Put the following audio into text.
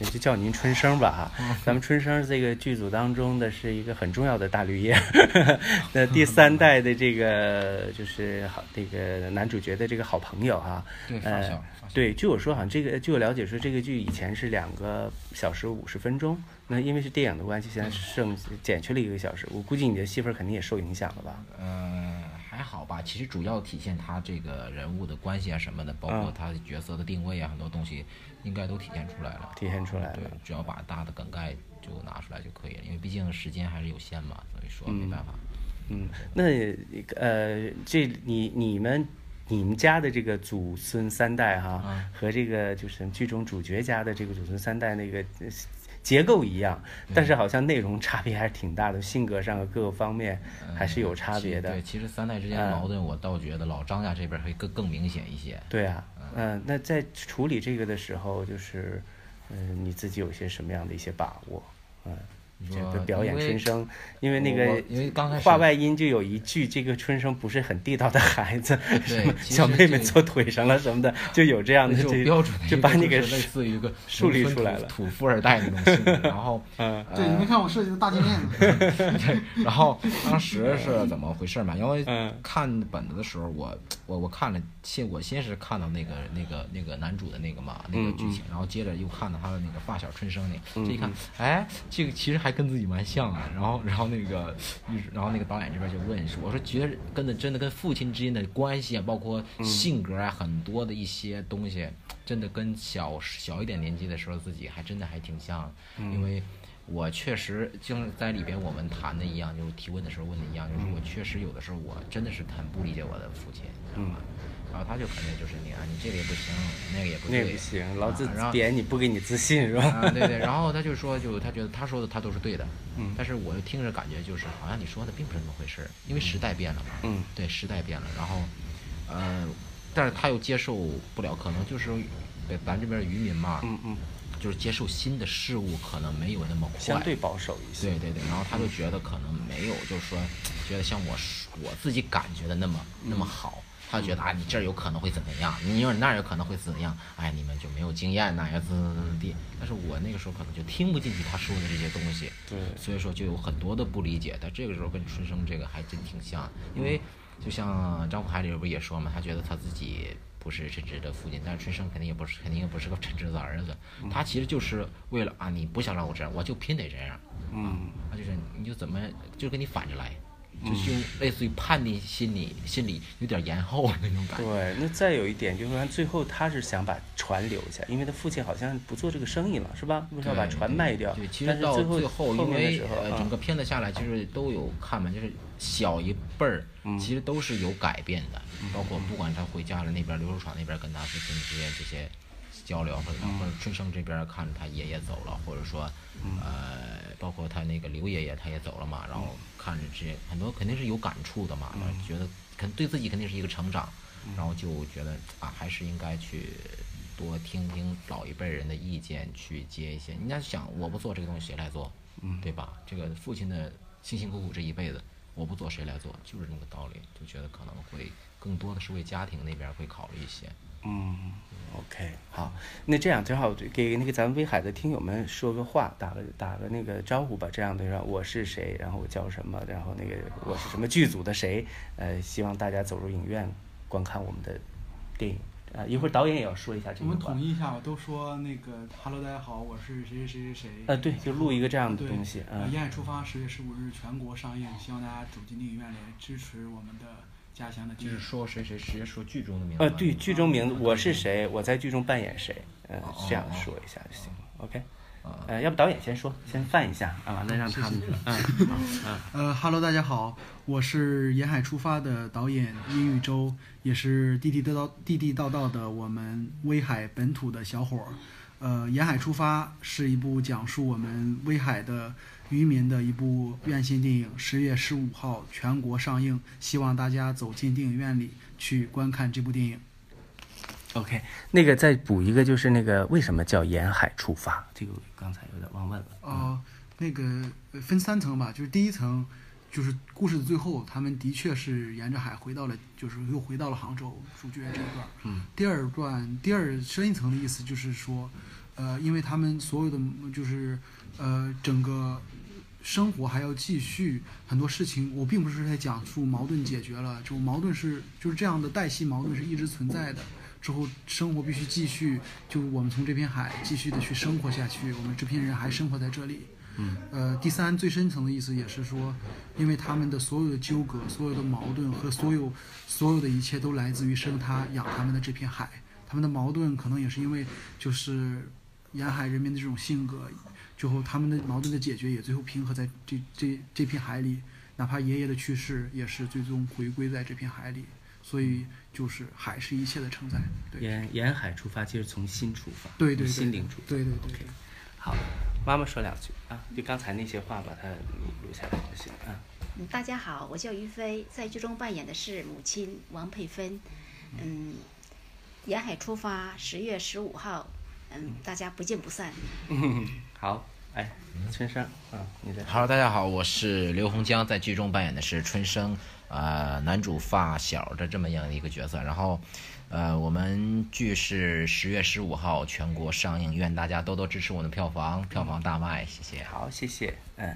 那就叫您春生吧哈。咱们春生这个剧组当中的是一个很重要的大绿叶，那第三代的这个就是好这个男主角的这个好朋友哈。对，对，据我说，好像这个据我了解说，这个剧以前是两个小时五十分钟，那因为是电影的关系，现在剩减去了一个小时。我估计你的戏份肯定也受影响了吧？嗯，其实主要体现他这个人物的关系啊什么的，包括嗯他角色的定位啊，很多东西应该都体现出来了。体现出来了对。，只要把大的梗概就拿出来就可以了，因为毕竟时间还是有限嘛，所以说没办法。嗯，那呃，这你你们你们家的这个祖孙三代哈，嗯和这个就是剧中主角家的这个祖孙三代那个呃结构一样，但是好像内容差别还是挺大的，性格上和各个方面还是有差别的。对，其实三代之间的矛盾，我倒觉得老张家这边会更更明显一些。对啊，嗯、那在处理这个的时候，就是嗯、你自己有些什么样的一些把握？嗯、这个表演春生，因为那个我因为刚开始话外音就有一句，这个春生不是很地道的孩子，什么小妹妹坐腿上了什么的，就有这样的这标准就把你给类似于一个树立出来了土土富二代那种性格，然后 嗯。对，你没看我设计的大金链子，对，然后当时是怎么回事嘛？因为嗯。看本子的时候，我我我看了，先我先是看到那个那个那个男主的那个嘛那个剧情，然后接着又看到他的那个发小春生那个，这一看，哎，这个其实还跟自己蛮像啊。然后然后那个然后那个导演这边就问说，我说觉得跟的真的跟父亲之间的关系啊，包括性格啊，很多的一些东西，真的跟小小一点年纪的时候自己还真的还挺像，因为。我确实就是在里边我们谈的一样，就是提问的时候问的一样，就是我确实有的时候我真的是很不理解我的父亲，你知道吗？然后他就肯定就是你啊，你这个也不行，那个也不对，那不行，老子点你不给你自信是吧？啊，对对，然后他就说，就他觉得他说的他都是对的，嗯，但是我又听着感觉就是好像你说的并不是那么回事儿，因为时代变了嘛，嗯，对，时代变了，然后，呃，但是他又接受不了，可能就是，对咱这边渔民嘛，嗯嗯，就是接受新的事物可能没有那么快，相对保守一些。对对对，然后他就觉得可能没有，就是说，觉得像我我自己感觉的那么那么好，他就觉得啊，你这儿有可能会怎么样，你有那儿有可能会怎么样，哎，你们就没有经验呐，要怎么怎么地。但是我那个时候可能就听不进去他说的这些东西，对所以说就有很多的不理解。但这个时候跟春生这个还真挺像，因为就像张富海里边不也说嘛，他觉得他自己。不是陈直的父亲，但是春生肯定也不是，肯定也不是个陈直的儿子。他其实就是为了啊，你不想让我这样，我就偏得这样。嗯他就是你就怎么就跟你反着来，就是用类似于叛逆心理心理有点延后的那种感觉。对，那再有一点就是说，最后他是想把船留下，因为他父亲好像不做这个生意了，是吧？要把船卖掉？对，其但是到最后因为面的时候，呃整个片子下来，其实都有看嘛，就是小一辈儿，嗯其实都是有改变的，包括不管他回家了那边刘守闯那边跟他父亲之间这些交流，或者嗯或者春生这边看着他爷爷走了，或者说嗯呃，包括他那个刘爷爷他也走了嘛，然后看着这些很多肯定是有感触的嘛，觉得肯对自己肯定是一个成长，然后就觉得啊，还是应该去多听听老一辈人的意见，去接一些。人家想，我不做这个东西，谁来做？嗯，对吧？这个父亲的辛辛苦苦这一辈子，我不做谁来做？就是这么个道理。就觉得可能会更多的是为家庭那边会考虑一些。嗯，OK，好，那这样正好给那个咱们威海的听友们说个话，打个打个那个招呼吧，这样的让我是谁，然后我叫什么，然后那个我是什么剧组的谁，呃，希望大家走入影院观看我们的电影。啊，一会儿导演也要说一下这个我们统。一一下吧，都说那个 “Hello，大家好，我是谁谁谁谁谁”。呃，对，就录一个这样的东西，呃，嗯沿海出发十月十五日全国上映，希望大家走进电影院来支持我们的家乡的就是。说谁谁直接说剧中的名字。呃，对，剧中名字嗯我是谁，我在剧中扮演谁，呃，哦这样说一下就行了，OK。呃，要不导演先说，先放一下啊，完了让他们，嗯，呃哈喽，大家好，我是沿海出发的导演殷玉洲，也是地地道道、地地道道的我们威海本土的小伙儿。呃，沿海出发是一部讲述我们威海的渔民的一部院线电影，十月十五号全国上映，希望大家走进电影院里去观看这部电影。OK，那个再补一个，就是那个为什么叫沿海出发？这个刚才有点忘问了。哦、那个呃分三层吧，就是第一层，就是故事的最后，他们的确是沿着海回到了，就是又回到了杭州，主角这一段。嗯。第二段，第二深一层的意思就是说，呃，因为他们所有的就是呃整个生活还要继续，很多事情我并不是在讲述矛盾解决了，就矛盾是就是这样的代系矛盾是一直存在的。之后生活必须继续，就我们从这片海继续的去生活下去，我们这片人还生活在这里。嗯，呃，第三最深层的意思也是说，因为他们的所有的纠葛、所有的矛盾和所有所有的一切都来自于生他养他们的这片海，他们的矛盾可能也是因为就是沿海人民的这种性格，最后他们的矛盾的解决也最后平和在这这这片海里，哪怕爷爷的去世也是最终回归在这片海里，所以就是海是一切的承载。对。沿沿海出发，其实从心出发，对对心灵出发。对对对。OK，好，妈妈说两句啊，就刚才那些话把它录下来就行啊。嗯，大家好，我叫于飞，在剧中扮演的是母亲王佩芬。嗯，沿海出发，十月十五号，嗯，大家不见不散。好，哎，春生啊，你在。Hello，大家好，我是刘洪江，在剧中扮演的是春生，呃，男主发小的这么样的一个角色。然后，呃，我们剧是十月十五号全国上映，愿大家多多支持我的票房，票房大卖，谢谢。好，谢谢，嗯。